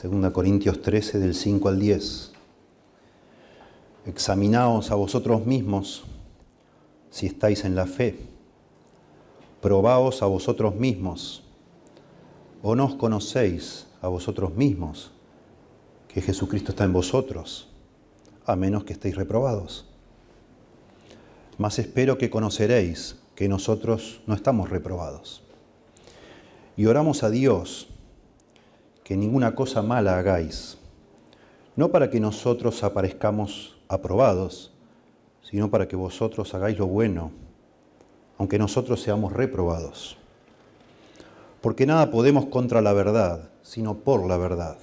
2 Corintios 13 del 5 al 10. Examinaos a vosotros mismos si estáis en la fe. Probaos a vosotros mismos. ¿O no os conocéis a vosotros mismos que Jesucristo está en vosotros, a menos que estéis reprobados? Mas espero que conoceréis que nosotros no estamos reprobados. Y oramos a Dios que ninguna cosa mala hagáis, no para que nosotros aparezcamos aprobados, sino para que vosotros hagáis lo bueno, aunque nosotros seamos reprobados. Porque nada podemos contra la verdad, sino por la verdad.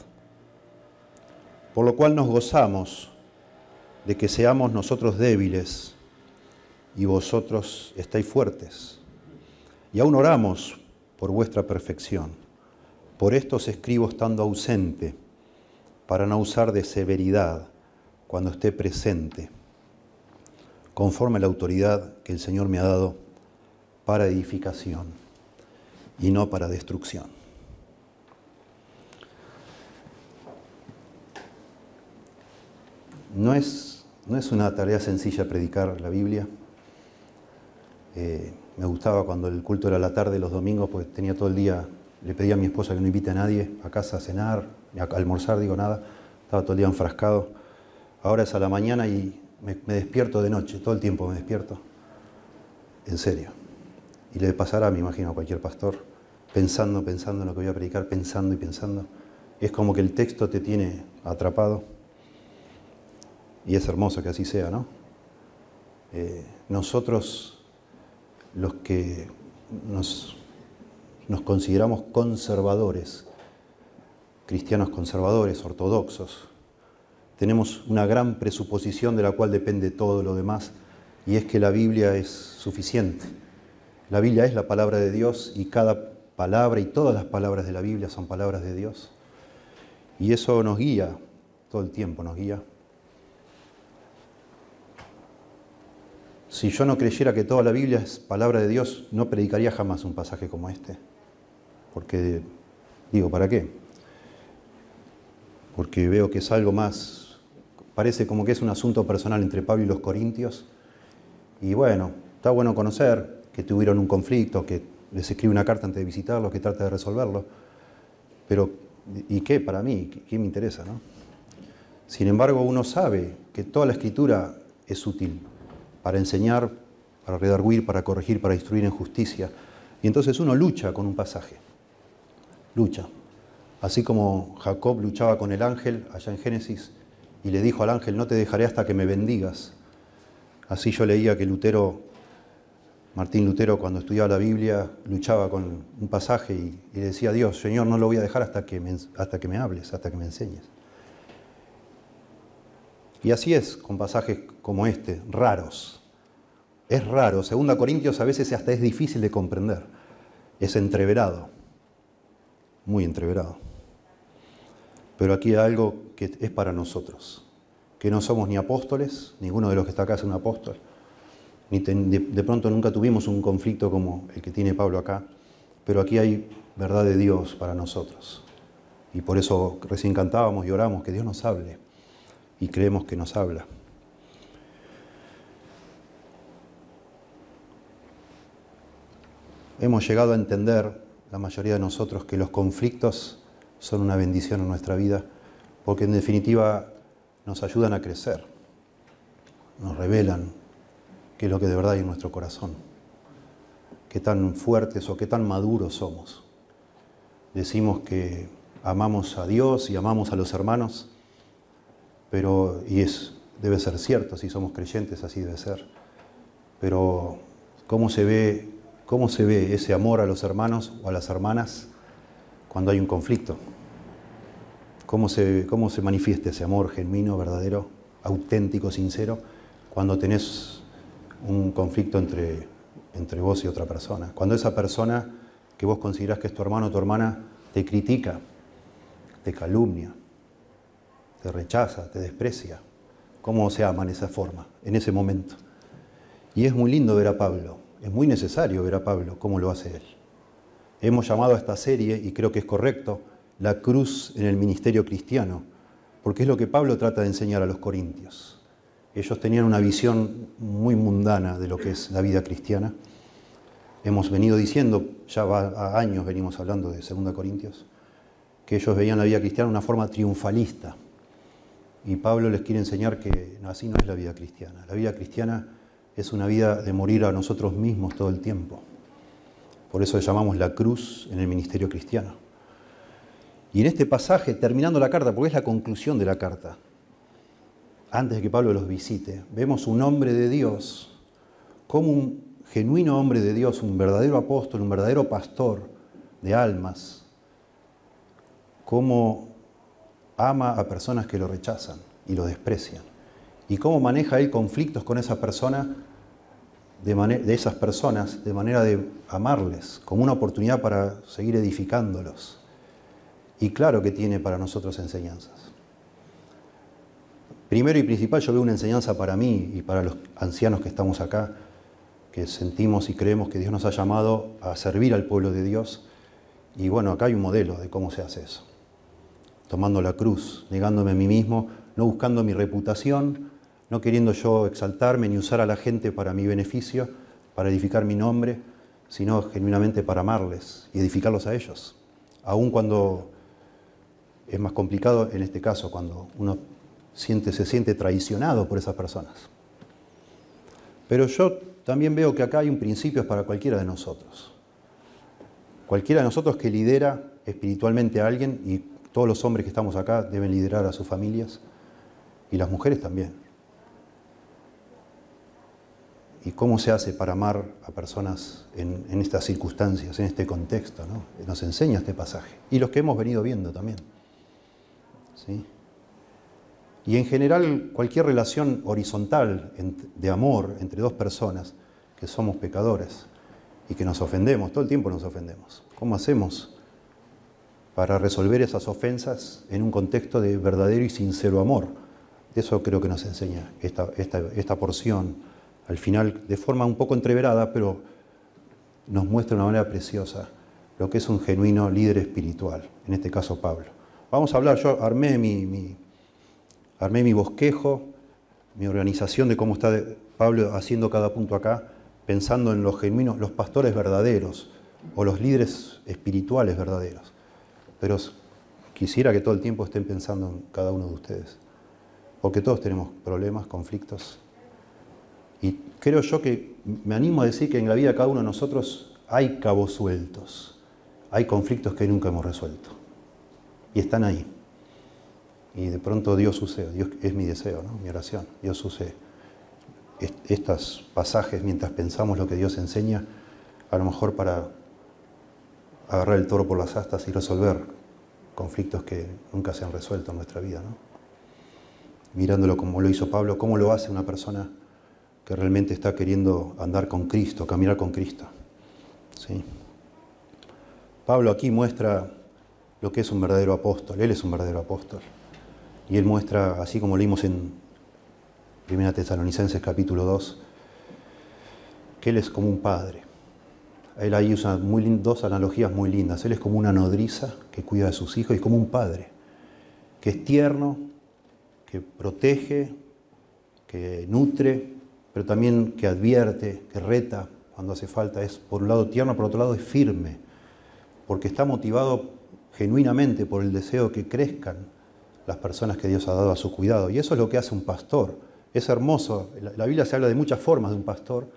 Por lo cual nos gozamos de que seamos nosotros débiles y vosotros estáis fuertes. Y aún oramos por vuestra perfección por esto os escribo estando ausente, para no usar de severidad cuando esté presente, conforme a la autoridad que el Señor me ha dado para edificación y no para destrucción. No es, no es una tarea sencilla predicar la Biblia. Eh, me gustaba cuando el culto era la tarde, los domingos, porque tenía todo el día le pedí a mi esposa que no invite a nadie a casa a cenar, a almorzar, digo nada, estaba todo el día enfrascado. Ahora es a la mañana y me, despierto de noche, todo el tiempo me despierto, en serio. Y le pasará, me imagino, a cualquier pastor, pensando, pensando en lo que voy a predicar, pensando y pensando. Es como que el texto te tiene atrapado. Y es hermoso que así sea, ¿no? Eh, nosotros, los que nos nos consideramos conservadores, cristianos conservadores, ortodoxos. Tenemos una gran presuposición de la cual depende todo lo demás, y es que la Biblia es suficiente. La Biblia es la palabra de Dios y cada palabra y todas las palabras de la Biblia son palabras de Dios. Y eso nos guía, todo el tiempo nos guía. Si yo no creyera que toda la Biblia es palabra de Dios, no predicaría jamás un pasaje como este. Porque, digo, ¿para qué? Porque veo que es algo más, parece como que es un asunto personal entre Pablo y los corintios. Y bueno, está bueno conocer que tuvieron un conflicto, que les escribe una carta antes de visitarlos, que trata de resolverlo. Pero, ¿y qué para mí? ¿Qué, me interesa? No? Sin embargo, uno sabe que toda la escritura es útil para enseñar, para redarguir, para corregir, para instruir en justicia. Y entonces uno lucha con un pasaje lucha. Así como Jacob luchaba con el ángel allá en Génesis y le dijo al ángel, no te dejaré hasta que me bendigas. Así yo leía que Lutero, Martín Lutero, cuando estudiaba la Biblia, luchaba con un pasaje y, le decía a Dios, Señor, no lo voy a dejar hasta que, me, hasta que me hables, hasta que me enseñes. Y así es con pasajes como este, raros. Es raro. Segunda Corintios a veces hasta es difícil de comprender. Es entreverado muy entreverado. Pero aquí hay algo que es para nosotros, que no somos ni apóstoles, ninguno de los que está acá es un apóstol, ni de, pronto nunca tuvimos un conflicto como el que tiene Pablo acá, pero aquí hay verdad de Dios para nosotros. Y por eso recién cantábamos y oramos que Dios nos hable y creemos que nos habla. Hemos llegado a entender la mayoría de nosotros que los conflictos son una bendición en nuestra vida, porque en definitiva nos ayudan a crecer, nos revelan qué es lo que de verdad hay en nuestro corazón, qué tan fuertes o qué tan maduros somos. Decimos que amamos a Dios y amamos a los hermanos, pero, y es, debe ser cierto, si somos creyentes así debe ser, pero ¿cómo se ve ¿Cómo se ve ese amor a los hermanos o a las hermanas cuando hay un conflicto? ¿Cómo se, cómo se manifiesta ese amor genuino, verdadero, auténtico, sincero, cuando tenés un conflicto entre, entre vos y otra persona? Cuando esa persona que vos considerás que es tu hermano o tu hermana te critica, te calumnia, te rechaza, te desprecia. ¿Cómo se ama en esa forma, en ese momento? Y es muy lindo ver a Pablo es muy necesario ver a Pablo cómo lo hace él. Hemos llamado a esta serie, y creo que es correcto, la cruz en el ministerio cristiano, porque es lo que Pablo trata de enseñar a los corintios. Ellos tenían una visión muy mundana de lo que es la vida cristiana. Hemos venido diciendo, ya va a años venimos hablando de 2 Corintios, que ellos veían la vida cristiana de una forma triunfalista. Y Pablo les quiere enseñar que así no es la vida cristiana. La vida cristiana es una vida de morir a nosotros mismos todo el tiempo. Por eso le llamamos la cruz en el ministerio cristiano. Y en este pasaje, terminando la carta, porque es la conclusión de la carta, antes de que Pablo los visite, vemos un hombre de Dios, como un genuino hombre de Dios, un verdadero apóstol, un verdadero pastor de almas, cómo ama a personas que lo rechazan y lo desprecian, y cómo maneja él conflictos con esa persona, de, de esas personas, de manera de amarles, como una oportunidad para seguir edificándolos. Y claro que tiene para nosotros enseñanzas. Primero y principal, yo veo una enseñanza para mí y para los ancianos que estamos acá, que sentimos y creemos que Dios nos ha llamado a servir al pueblo de Dios. Y bueno, acá hay un modelo de cómo se hace eso. Tomando la cruz, negándome a mí mismo, no buscando mi reputación, no queriendo yo exaltarme ni usar a la gente para mi beneficio, para edificar mi nombre, sino genuinamente para amarles y edificarlos a ellos. Aun cuando es más complicado en este caso, cuando uno se siente traicionado por esas personas. Pero yo también veo que acá hay un principio para cualquiera de nosotros. Cualquiera de nosotros que lidera espiritualmente a alguien, y todos los hombres que estamos acá deben liderar a sus familias, y las mujeres también. ¿Y cómo se hace para amar a personas en, estas circunstancias, en este contexto? Nos enseña este pasaje. Y los que hemos venido viendo también. Y en general cualquier relación horizontal de amor entre dos personas que somos pecadores y que nos ofendemos, todo el tiempo nos ofendemos. ¿Cómo hacemos para resolver esas ofensas en un contexto de verdadero y sincero amor? Eso creo que nos enseña esta porción, al final de forma un poco entreverada, pero nos muestra de una manera preciosa lo que es un genuino líder espiritual, en este caso Pablo. Vamos a hablar, yo armé mi armé mi bosquejo, mi organización de cómo está Pablo haciendo cada punto acá, pensando en los genuinos, los pastores verdaderos o los líderes espirituales verdaderos. Pero quisiera que todo el tiempo estén pensando en cada uno de ustedes, porque todos tenemos problemas, conflictos. Y creo yo que me animo a decir que en la vida de cada uno de nosotros hay cabos sueltos, hay conflictos que nunca hemos resuelto. Y están ahí. Y de pronto Dios use, Dios es mi deseo, ¿no? mi oración, Dios use estos pasajes mientras pensamos lo que Dios enseña, a lo mejor para agarrar el toro por las astas y resolver conflictos que nunca se han resuelto en nuestra vida. Mirándolo como lo hizo Pablo, cómo lo hace una persona que realmente está queriendo andar con Cristo, caminar con Cristo. ¿Sí? Pablo aquí muestra lo que es un verdadero apóstol, él es un verdadero apóstol. Y él muestra, así como leímos en 1 Tesalonicenses capítulo 2, que él es como un padre. Él ahí usa muy, dos analogías muy lindas. Él es como una nodriza que cuida de sus hijos y como un padre, que es tierno, que protege, que nutre, pero también que advierte, que reta cuando hace falta. Es por un lado tierno, por otro lado es firme, porque está motivado genuinamente por el deseo que crezcan las personas que Dios ha dado a su cuidado. Y eso es lo que hace un pastor. Es hermoso, la Biblia se habla de muchas formas de un pastor,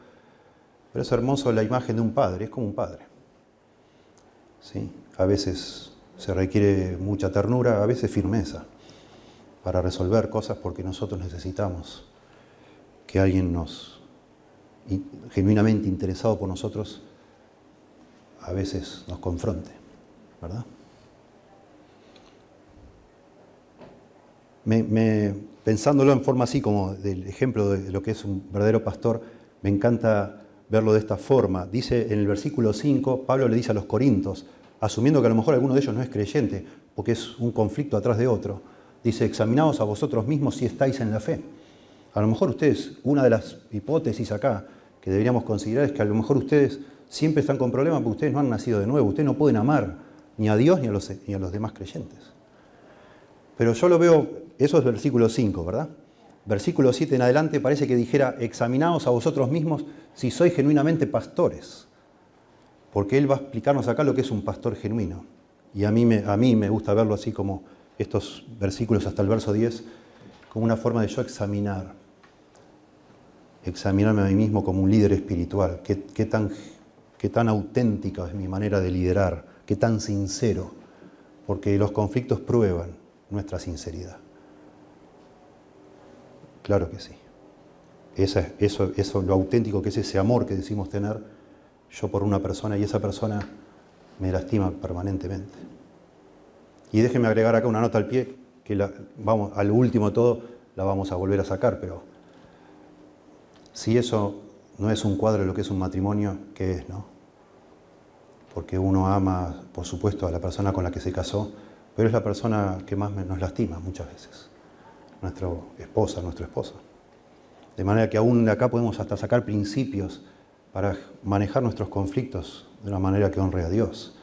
pero es hermoso la imagen de un padre, es como un padre. ¿Sí? A veces se requiere mucha ternura, a veces firmeza para resolver cosas porque nosotros necesitamos que alguien nos, genuinamente interesado por nosotros, a veces nos confronte, ¿verdad? pensándolo en forma así, como del ejemplo de lo que es un verdadero pastor, me encanta verlo de esta forma. Dice en el versículo 5, Pablo le dice a los corintos, asumiendo que a lo mejor alguno de ellos no es creyente, porque es un conflicto atrás de otro, dice, examinaos a vosotros mismos si estáis en la fe. A lo mejor ustedes, una de las hipótesis acá que deberíamos considerar es que a lo mejor ustedes siempre están con problemas porque ustedes no han nacido de nuevo, ustedes no pueden amar ni a Dios ni a los, ni a los demás creyentes. Pero yo lo veo, eso es versículo 5, ¿verdad? Versículo 7 en adelante parece que dijera, examinaos a vosotros mismos si sois genuinamente pastores. Porque Él va a explicarnos acá lo que es un pastor genuino. Y a mí me, a mí me gusta verlo así como estos versículos hasta el verso 10, como una forma de yo examinar. Examinarme a mí mismo como un líder espiritual. Qué, tan, qué tan auténtica es mi manera de liderar. Qué tan sincero. Porque los conflictos prueban nuestra sinceridad. Claro que sí. Eso, eso, eso, lo auténtico que es ese amor que decimos tener yo por una persona y esa persona me lastima permanentemente. Y déjeme agregar acá una nota al pie, que vamos, al último todo la vamos a volver a sacar, pero si eso no es un cuadro de lo que es un matrimonio, ¿qué es, no? Porque uno ama, por supuesto, a la persona con la que se casó, pero es la persona que más nos lastima muchas veces nuestra esposa, nuestro esposo. De manera que aún de acá podemos hasta sacar principios para manejar nuestros conflictos de una manera que honre a Dios.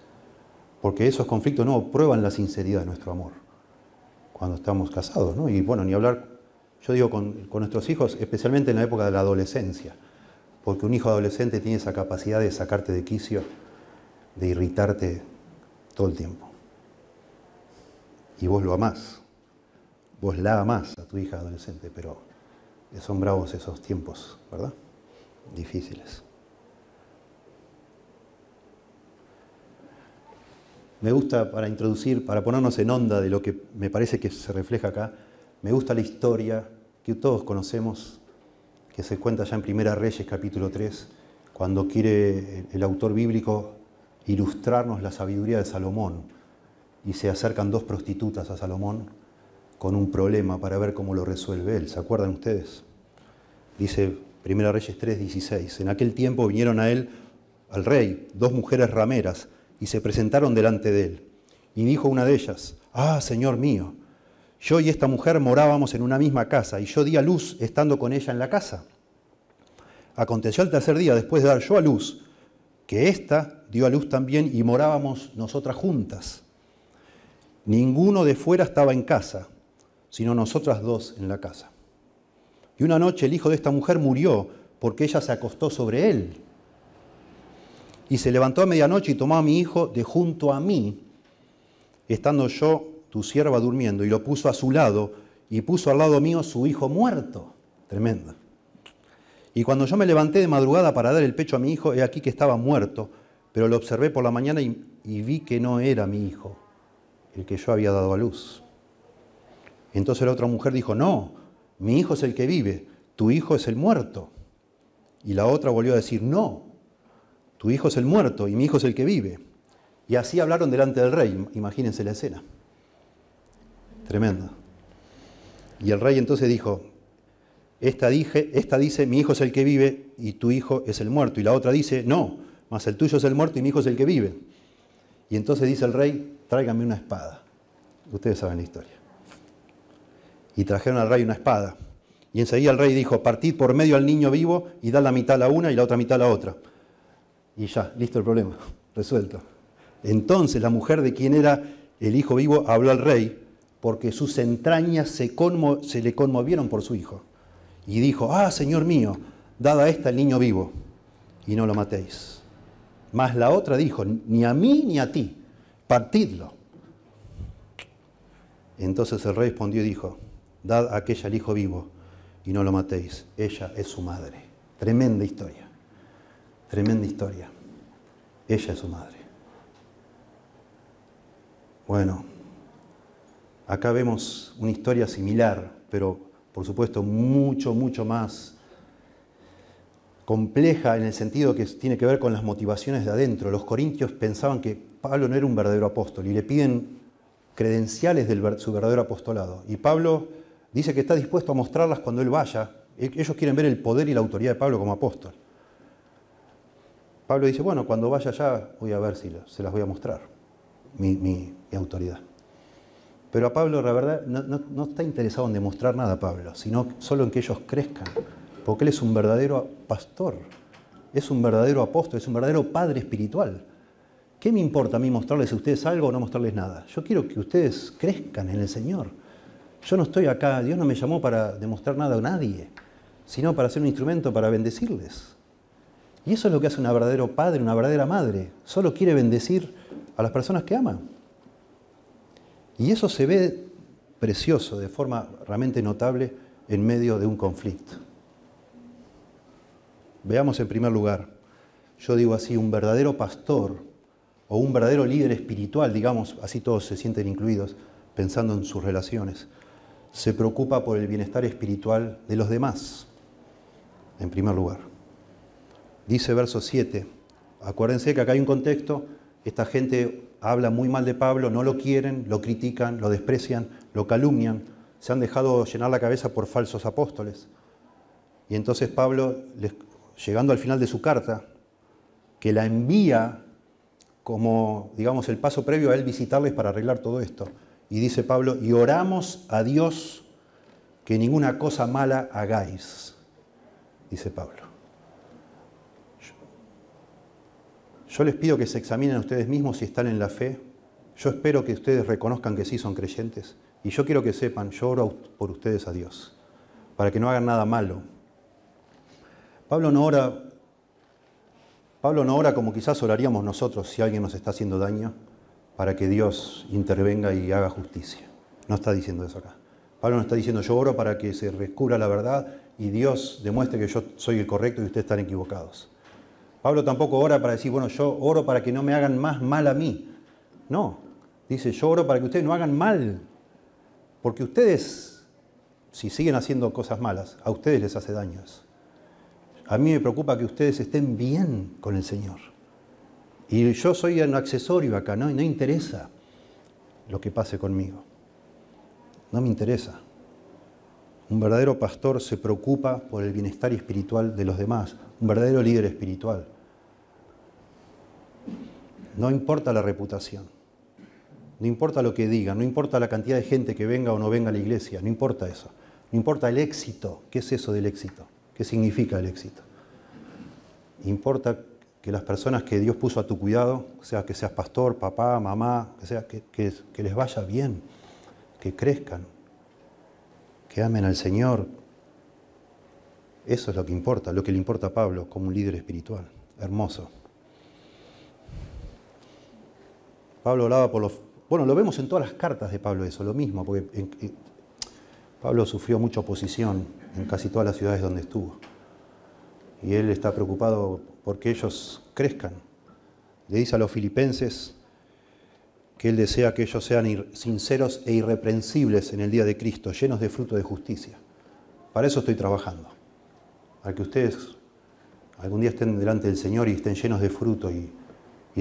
Porque esos conflictos no prueban la sinceridad de nuestro amor cuando estamos casados, ¿no? Y bueno, ni hablar, yo digo con, con nuestros hijos, especialmente en la época de la adolescencia, porque un hijo adolescente tiene esa capacidad de sacarte de quicio, de irritarte todo el tiempo. Y vos lo amás vos la amás a tu hija adolescente, pero son bravos esos tiempos, ¿verdad? Difíciles. Me gusta, para introducir, para ponernos en onda de lo que me parece que se refleja acá, me gusta la historia que todos conocemos, que se cuenta ya en Primera Reyes capítulo 3, cuando quiere el autor bíblico ilustrarnos la sabiduría de Salomón y se acercan dos prostitutas a Salomón con un problema para ver cómo lo resuelve él. ¿Se acuerdan ustedes? Dice 1 Reyes 3:16. En aquel tiempo vinieron a él, al rey, dos mujeres rameras y se presentaron delante de él. Y dijo una de ellas, ah, Señor mío, yo y esta mujer morábamos en una misma casa y yo di a luz estando con ella en la casa. Aconteció el tercer día, después de dar yo a luz, que ésta dio a luz también y morábamos nosotras juntas. Ninguno de fuera estaba en casa sino nosotras dos en la casa. Y una noche el hijo de esta mujer murió porque ella se acostó sobre él. Y se levantó a medianoche y tomó a mi hijo de junto a mí, estando yo, tu sierva, durmiendo, y lo puso a su lado, y puso al lado mío su hijo muerto. Tremendo. Y cuando yo me levanté de madrugada para dar el pecho a mi hijo, he aquí que estaba muerto, pero lo observé por la mañana y, y vi que no era mi hijo, el que yo había dado a luz. Entonces la otra mujer dijo, no, mi hijo es el que vive, tu hijo es el muerto. Y la otra volvió a decir, no, tu hijo es el muerto y mi hijo es el que vive. Y así hablaron delante del rey, imagínense la escena. Tremenda. Y el rey entonces dijo, esta, dije, esta dice, mi hijo es el que vive y tu hijo es el muerto. Y la otra dice, no, mas el tuyo es el muerto y mi hijo es el que vive. Y entonces dice el rey, tráigame una espada. Ustedes saben la historia y trajeron al rey una espada. Y enseguida el rey dijo, partid por medio al niño vivo y da la mitad a la una y la otra mitad a la otra. Y ya, listo el problema, resuelto. Entonces la mujer de quien era el hijo vivo habló al rey porque sus entrañas se, le conmovieron por su hijo. Y dijo, ah, Señor mío, dad a esta el niño vivo y no lo matéis. Mas la otra dijo, ni a mí ni a ti, partidlo. Entonces el rey respondió y dijo, dad a aquella el hijo vivo y no lo matéis. Ella es su madre. Tremenda historia. Tremenda historia. Ella es su madre. Bueno, acá vemos una historia similar, pero por supuesto mucho, mucho más compleja en el sentido que tiene que ver con las motivaciones de adentro. Los corintios pensaban que Pablo no era un verdadero apóstol y le piden credenciales de su verdadero apostolado. Y Pablo Dice que está dispuesto a mostrarlas cuando él vaya. E-, ellos quieren ver el poder y la autoridad de Pablo como apóstol. Pablo dice, bueno, cuando vaya allá voy a ver si se las voy a mostrar, mi, autoridad. Pero a Pablo, la verdad, no, está interesado en demostrar nada a Pablo, sino solo en que ellos crezcan, porque él es un verdadero pastor, es un verdadero apóstol, es un verdadero padre espiritual, ¿Qué me importa a mí mostrarles a ustedes algo o no mostrarles nada? Yo quiero que ustedes crezcan en el Señor. Yo no estoy acá, Dios no me llamó para demostrar nada a nadie, sino para ser un instrumento para bendecirles. Y eso es lo que hace un verdadero padre, una verdadera madre. Solo quiere bendecir a las personas que ama. Y eso se ve precioso, de forma realmente notable, en medio de un conflicto. Veamos en primer lugar, yo digo así, un verdadero pastor o un verdadero líder espiritual, digamos, así todos se sienten incluidos, pensando en sus relaciones, se preocupa por el bienestar espiritual de los demás, en primer lugar. Dice verso 7, acuérdense que acá hay un contexto, esta gente habla muy mal de Pablo, no lo quieren, lo critican, lo desprecian, lo calumnian, se han dejado llenar la cabeza por falsos apóstoles. Y entonces Pablo, llegando al final de su carta, que la envía como, digamos, el paso previo a él visitarles para arreglar todo esto. Y dice Pablo, y oramos a Dios que ninguna cosa mala hagáis, dice Pablo. Yo les pido que se examinen a ustedes mismos si están en la fe. Yo espero que ustedes reconozcan que sí son creyentes. Y yo quiero que sepan, yo oro por ustedes a Dios, para que no hagan nada malo. Pablo no ora Pablo no ora como quizás oraríamos nosotros si alguien nos está haciendo daño para que Dios intervenga y haga justicia. No está diciendo eso acá. Pablo no está diciendo yo oro para que se descubra la verdad y Dios demuestre que yo soy el correcto y ustedes están equivocados. Pablo tampoco ora para decir, bueno, yo oro para que no me hagan más mal a mí. No, dice, yo oro para que ustedes no hagan mal. Porque ustedes, si siguen haciendo cosas malas, a ustedes les hace daños. A mí me preocupa que ustedes estén bien con el Señor. Y yo soy un accesorio acá, ¿no? No interesa lo que pase conmigo. No me interesa. Un verdadero pastor se preocupa por el bienestar espiritual de los demás, un verdadero líder espiritual. No importa la reputación, no importa lo que diga, no importa la cantidad de gente que venga o no venga a la iglesia, no importa eso. No importa el éxito. ¿Qué es eso del éxito? ¿Qué significa el éxito? Importa que las personas que Dios puso a tu cuidado, sea que seas pastor, papá, mamá, que, sea, que, que les vaya bien, que crezcan, que amen al Señor. Eso es lo que importa, lo que le importa a Pablo como un líder espiritual. Hermoso. Pablo hablaba por los... Bueno, lo vemos en todas las cartas de Pablo eso, lo mismo, porque Pablo sufrió mucha oposición en casi todas las ciudades donde estuvo. Y él está preocupado porque ellos crezcan. Le dice a los filipenses que él desea que ellos sean sinceros e irreprensibles en el día de Cristo, llenos de fruto de justicia. Para eso estoy trabajando. Para que ustedes algún día estén delante del Señor y estén llenos de fruto y,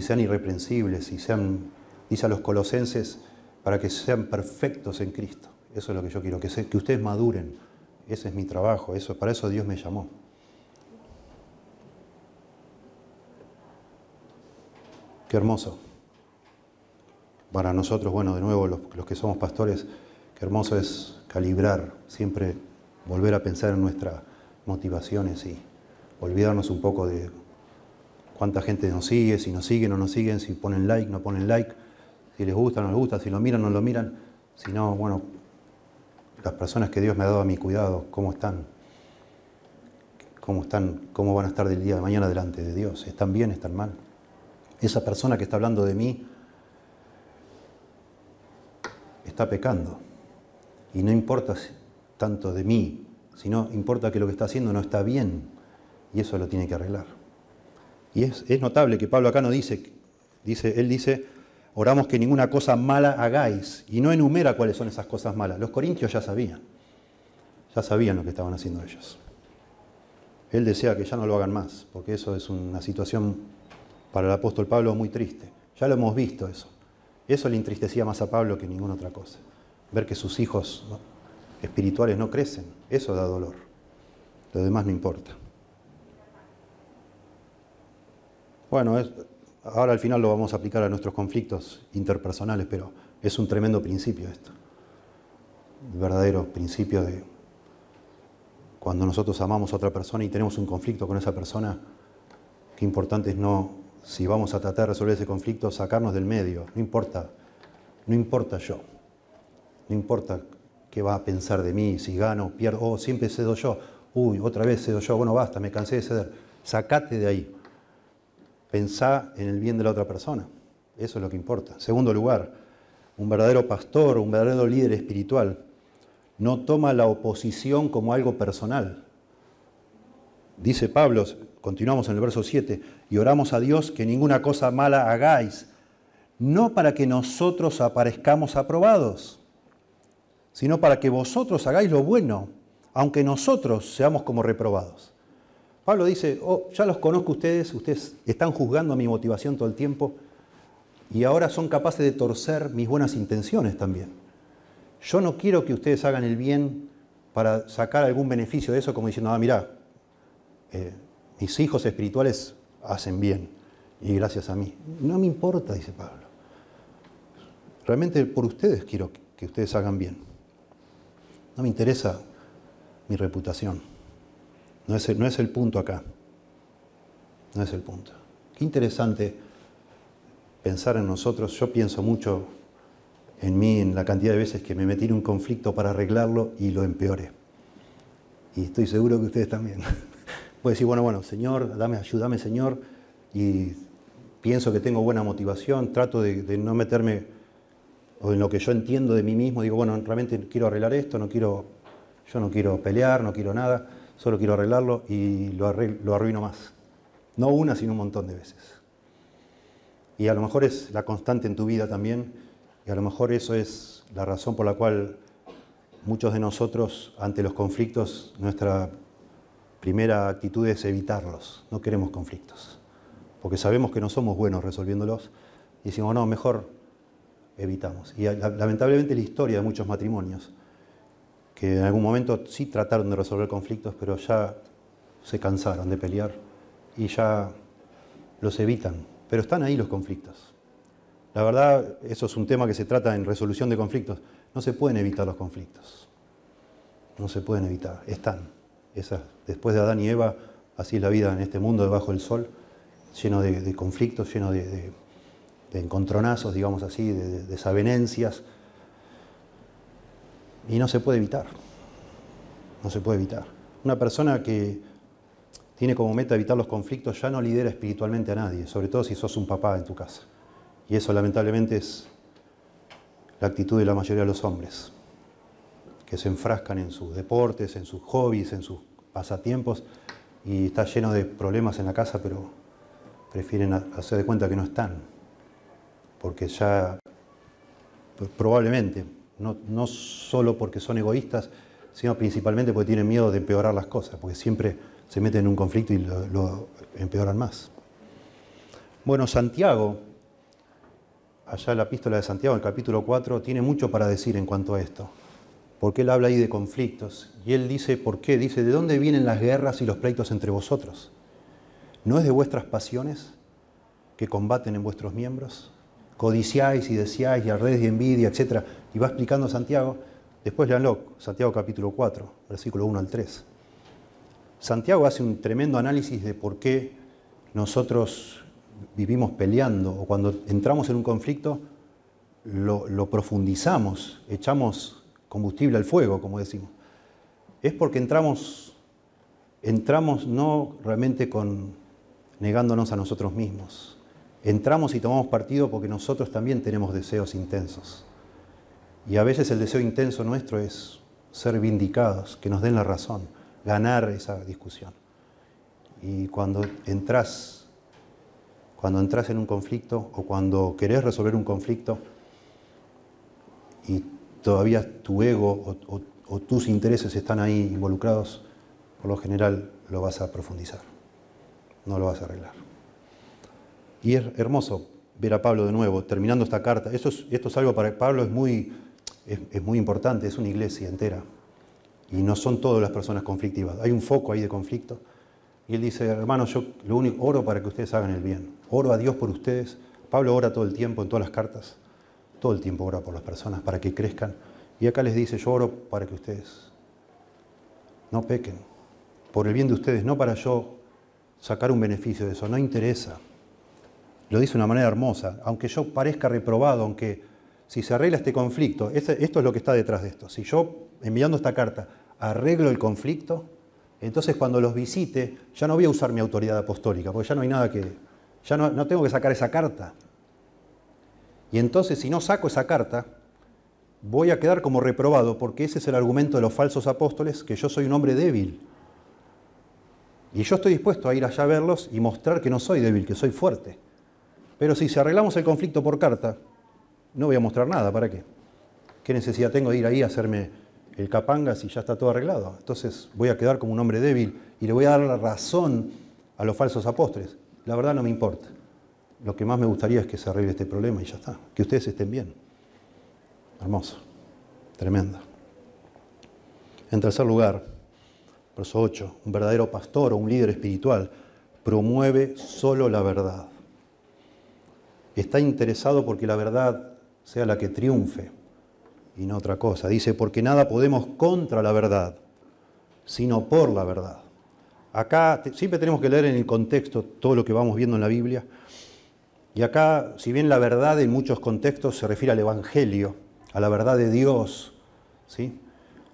sean irreprensibles y sean, dice a los colosenses, para que sean perfectos en Cristo. Eso es lo que yo quiero, que, que ustedes maduren ese es mi trabajo, eso, para eso Dios me llamó. Qué hermoso. Para nosotros, bueno, de nuevo, los, que somos pastores, qué hermoso es calibrar, siempre volver a pensar en nuestras motivaciones y olvidarnos un poco de cuánta gente nos sigue, si nos siguen o no siguen, si ponen like, no ponen like, si les gusta o no les gusta, si lo miran o no lo miran. Si no, bueno, las personas que Dios me ha dado a mi cuidado, cómo están, cómo están, cómo van a estar del día de mañana delante de Dios, están bien, están mal. Esa persona que está hablando de mí está pecando. Y no importa tanto de mí, sino importa que lo que está haciendo no está bien. Y eso lo tiene que arreglar. Y es, notable que Pablo acá no dice, dice, él dice, oramos que ninguna cosa mala hagáis. Y no enumera cuáles son esas cosas malas. Los corintios ya sabían. Ya sabían lo que estaban haciendo ellos. Él desea que ya no lo hagan más, porque eso es una situación para el apóstol Pablo muy triste. Ya lo hemos visto eso. Eso le entristecía más a Pablo que ninguna otra cosa. Ver que sus hijos espirituales no crecen, eso da dolor. Lo demás no importa. Bueno, Ahora al final lo vamos a aplicar a nuestros conflictos interpersonales, pero es un tremendo principio esto. El verdadero principio de cuando nosotros amamos a otra persona y tenemos un conflicto con esa persona, qué importante es no si vamos a tratar de resolver ese conflicto, sacarnos del medio. No importa, no importa yo. No importa qué va a pensar de mí, si gano, pierdo, oh, siempre cedo yo. Uy, otra vez cedo yo. Bueno, basta, me cansé de ceder. Sacate de ahí. Pensá en el bien de la otra persona. Eso es lo que importa. Segundo lugar, un verdadero pastor, un verdadero líder espiritual, no toma la oposición como algo personal. Dice Pablo, continuamos en el verso 7, y oramos a Dios que ninguna cosa mala hagáis, no para que nosotros aparezcamos aprobados, sino para que vosotros hagáis lo bueno, aunque nosotros seamos como reprobados. Pablo dice, oh, ya los conozco ustedes, ustedes están juzgando mi motivación todo el tiempo y ahora son capaces de torcer mis buenas intenciones también. Yo no quiero que ustedes hagan el bien para sacar algún beneficio de eso, como diciendo, ah, mira, eh, mis hijos espirituales hacen bien y gracias a mí. No me importa, dice Pablo. Realmente por ustedes quiero que ustedes hagan bien. No me interesa mi reputación. No es, el, punto acá. No es el punto. Qué interesante pensar en nosotros. Yo pienso mucho en mí, en la cantidad de veces que me metí en un conflicto para arreglarlo y lo empeoré. Y estoy seguro que ustedes también. Puede decir, bueno, bueno, Señor, dame, ayúdame, Señor. Y pienso que tengo buena motivación, trato de, de no meterme o en lo que yo entiendo de mí mismo, digo, bueno, realmente quiero arreglar esto, no quiero yo no quiero pelear, no quiero nada, solo quiero arreglarlo y lo, arruino más. No una, sino un montón de veces. Y a lo mejor es la constante en tu vida también, y a lo mejor eso es la razón por la cual muchos de nosotros ante los conflictos, nuestra primera actitud es evitarlos, no queremos conflictos, porque sabemos que no somos buenos resolviéndolos y decimos, no, mejor evitamos. Y lamentablemente la historia de muchos matrimonios en algún momento sí trataron de resolver conflictos, pero ya se cansaron de pelear y ya los evitan. Pero están ahí los conflictos. La verdad, eso es un tema que se trata en resolución de conflictos. No se pueden evitar los conflictos. No se pueden evitar. Están. después de Adán y Eva, así es la vida en este mundo debajo del sol, lleno de, conflictos, lleno de, encontronazos, digamos así, de desavenencias y no se puede evitar. No se puede evitar. Una persona que tiene como meta evitar los conflictos ya no lidera espiritualmente a nadie, sobre todo si sos un papá en tu casa. Y eso lamentablemente es la actitud de la mayoría de los hombres, que se enfrascan en sus deportes, en sus hobbies, en sus pasatiempos, y está lleno de problemas en la casa, pero prefieren hacer de cuenta que no están, porque ya probablemente no, solo porque son egoístas, sino principalmente porque tienen miedo de empeorar las cosas, porque siempre se meten en un conflicto y lo, empeoran más. Bueno, Santiago, allá la epístola de Santiago, el capítulo 4, tiene mucho para decir en cuanto a esto, porque él habla ahí de conflictos, y él dice, ¿por qué? Dice, ¿de dónde vienen las guerras y los pleitos entre vosotros? ¿No es de vuestras pasiones que combaten en vuestros miembros? codiciáis y deseáis y ardéis de envidia, etc. Y va explicando Santiago. Después leanlo, Santiago capítulo 4, versículo 1 al 3. Santiago hace un tremendo análisis de por qué nosotros vivimos peleando o cuando entramos en un conflicto lo, profundizamos, echamos combustible al fuego, como decimos. Es porque entramos, entramos no realmente con negándonos a nosotros mismos, entramos y tomamos partido porque nosotros también tenemos deseos intensos. Y a veces el deseo intenso nuestro es ser vindicados, que nos den la razón, ganar esa discusión. Y cuando entras, cuando entras en un conflicto o cuando querés resolver un conflicto y todavía tu ego o, tus intereses están ahí involucrados, por lo general lo vas a profundizar, no lo vas a arreglar. Y es hermoso ver a Pablo de nuevo, terminando esta carta. Esto es, esto es algo para Pablo, es muy, es, muy importante, es una iglesia entera. Y no son todas las personas conflictivas. Hay un foco ahí de conflicto. Y él dice, hermanos, yo lo único, oro para que ustedes hagan el bien. Oro a Dios por ustedes. Pablo ora todo el tiempo en todas las cartas. Todo el tiempo ora por las personas para que crezcan. Y acá les dice, yo oro para que ustedes no pequen. Por el bien de ustedes, no para yo sacar un beneficio de eso. No interesa lo dice de una manera hermosa, aunque yo parezca reprobado, aunque si se arregla este conflicto, esto es lo que está detrás de esto, si yo enviando esta carta arreglo el conflicto, entonces cuando los visite ya no voy a usar mi autoridad apostólica, porque ya no hay nada que, ya no, no tengo que sacar esa carta. Y entonces si no saco esa carta, voy a quedar como reprobado, porque ese es el argumento de los falsos apóstoles, que yo soy un hombre débil. Y yo estoy dispuesto a ir allá a verlos y mostrar que no soy débil, que soy fuerte. Pero si, arreglamos el conflicto por carta, no voy a mostrar nada, ¿para qué? ¿Qué necesidad tengo de ir ahí a hacerme el capanga si ya está todo arreglado? Entonces voy a quedar como un hombre débil y le voy a dar la razón a los falsos apóstoles. La verdad no me importa. Lo que más me gustaría es que se arregle este problema y ya está. Que ustedes estén bien. Hermoso. Tremendo. En tercer lugar, verso 8, un verdadero pastor o un líder espiritual promueve solo la verdad está interesado porque la verdad sea la que triunfe y no otra cosa. Dice, porque nada podemos contra la verdad, sino por la verdad. Acá siempre tenemos que leer en el contexto todo lo que vamos viendo en la Biblia. Y acá, si bien la verdad en muchos contextos se refiere al Evangelio, a la verdad de Dios, ¿sí?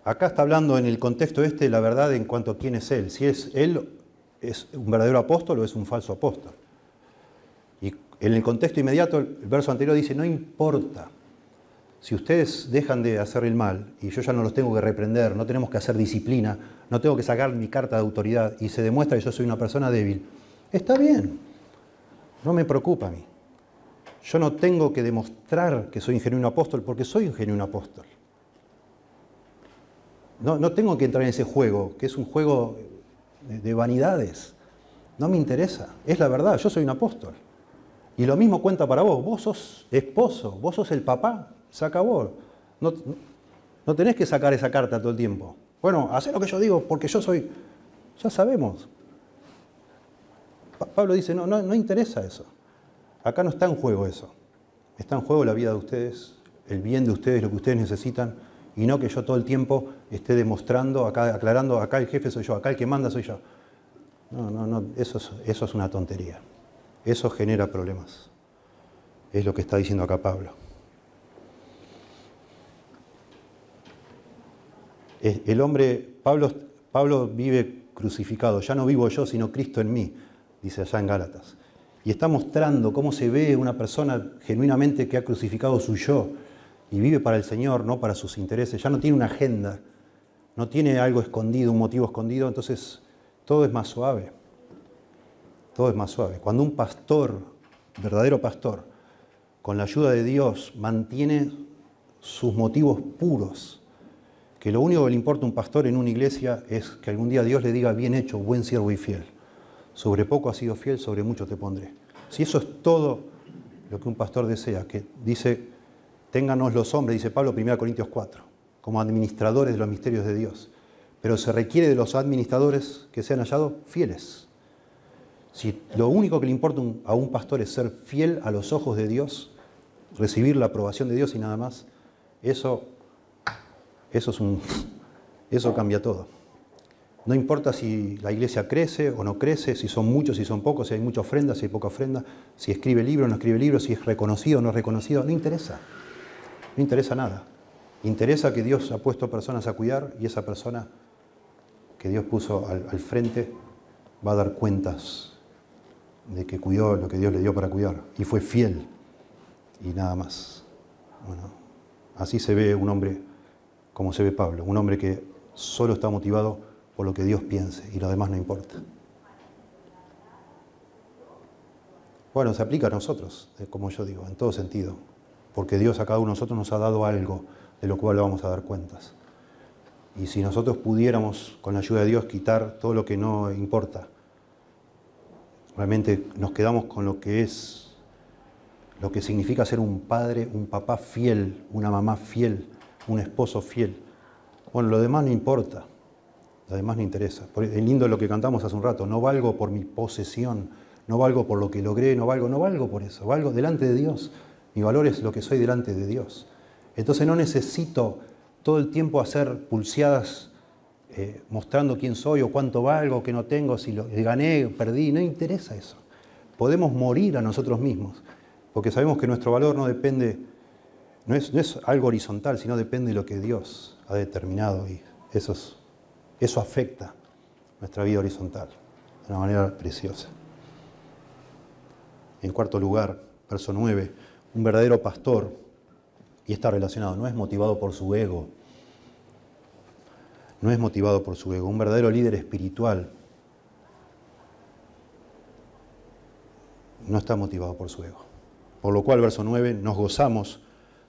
acá está hablando en el contexto este la verdad en cuanto a quién es Él. Si es Él es un verdadero apóstol o es un falso apóstol. En el contexto inmediato, el verso anterior dice, no importa. Si ustedes dejan de hacer el mal y yo ya no los tengo que reprender, no tenemos que hacer disciplina, no tengo que sacar mi carta de autoridad y se demuestra que yo soy una persona débil, está bien. No me preocupa a mí. Yo no tengo que demostrar que soy un genuino apóstol porque soy un genuino apóstol. No, no, tengo que entrar en ese juego, que es un juego de vanidades. No me interesa. Es la verdad, yo soy un apóstol. Y lo mismo cuenta para vos. Vos sos esposo, vos sos el papá. Se acabó. No, no tenés que sacar esa carta todo el tiempo. Bueno, haz lo que yo digo porque yo soy. Ya sabemos. Pablo dice: no, no, no interesa eso. Acá no está en juego eso. Está en juego la vida de ustedes, el bien de ustedes, lo que ustedes necesitan, y no que yo todo el tiempo esté demostrando, acá, aclarando, acá el jefe soy yo, acá el que manda soy yo. No, no, no, eso eso es una tontería. Eso genera problemas. Es lo que está diciendo acá Pablo. El hombre, Pablo, Pablo vive crucificado, ya no vivo yo, sino Cristo en mí, dice allá en Gálatas. Y está mostrando cómo se ve una persona genuinamente que ha crucificado su yo y vive para el Señor, no para sus intereses. Ya no tiene una agenda, no tiene algo escondido, un motivo escondido, entonces todo es más suave todo es más suave. Cuando un pastor, verdadero pastor, con la ayuda de Dios mantiene sus motivos puros, que lo único que le importa a un pastor en una iglesia es que algún día Dios le diga, bien hecho, buen siervo y fiel. Sobre poco has sido fiel, sobre mucho te pondré. Si eso es todo lo que un pastor desea, que dice, ténganos los hombres, dice Pablo 1 Corintios 4, como administradores de los misterios de Dios. Pero se requiere de los administradores que sean hallados fieles. Si lo único que le importa a un pastor es ser fiel a los ojos de Dios, recibir la aprobación de Dios y nada más, eso, eso, es un, eso cambia todo. No importa si la iglesia crece o no crece, si son muchos, si son pocos, si hay mucha ofrenda, si hay poca ofrenda, si escribe libro o no escribe libro, si es reconocido o no es reconocido, no interesa. No interesa nada. Interesa que Dios ha puesto personas a cuidar y esa persona que Dios puso al, al frente va a dar cuentas de que cuidó lo que Dios le dio para cuidar y fue fiel y nada más. Bueno, así se ve un hombre como se ve Pablo, un hombre que solo está motivado por lo que Dios piense y lo demás no importa. Bueno, se aplica a nosotros, eh, como yo digo, en todo sentido, porque Dios a cada uno de nosotros nos ha dado algo de lo cual le vamos a dar cuentas. Y si nosotros pudiéramos, con la ayuda de Dios, quitar todo lo que no importa, Realmente nos quedamos con lo que es, lo que significa ser un padre, un papá fiel, una mamá fiel, un esposo fiel. Bueno, lo demás no importa, lo demás no interesa. Es lindo lo que cantamos hace un rato, no valgo por mi posesión, no valgo por lo que logré, no valgo, no valgo por eso, valgo delante de Dios. Mi valor es lo que soy delante de Dios. Entonces no necesito todo el tiempo hacer pulseadas eh, mostrando quién soy o cuánto valgo, qué no tengo, si lo gané, perdí, no interesa eso. podemos morir a nosotros mismos, porque sabemos que nuestro valor no depende, no es, no es algo horizontal, sino depende de lo que Dios ha determinado y eso, eso afecta nuestra vida horizontal de una manera preciosa. En cuarto lugar, verso 9, un verdadero pastor, y está relacionado, no es motivado por su ego, no es motivado por su ego, un verdadero líder espiritual no está motivado por su ego. Por lo cual, verso 9, nos gozamos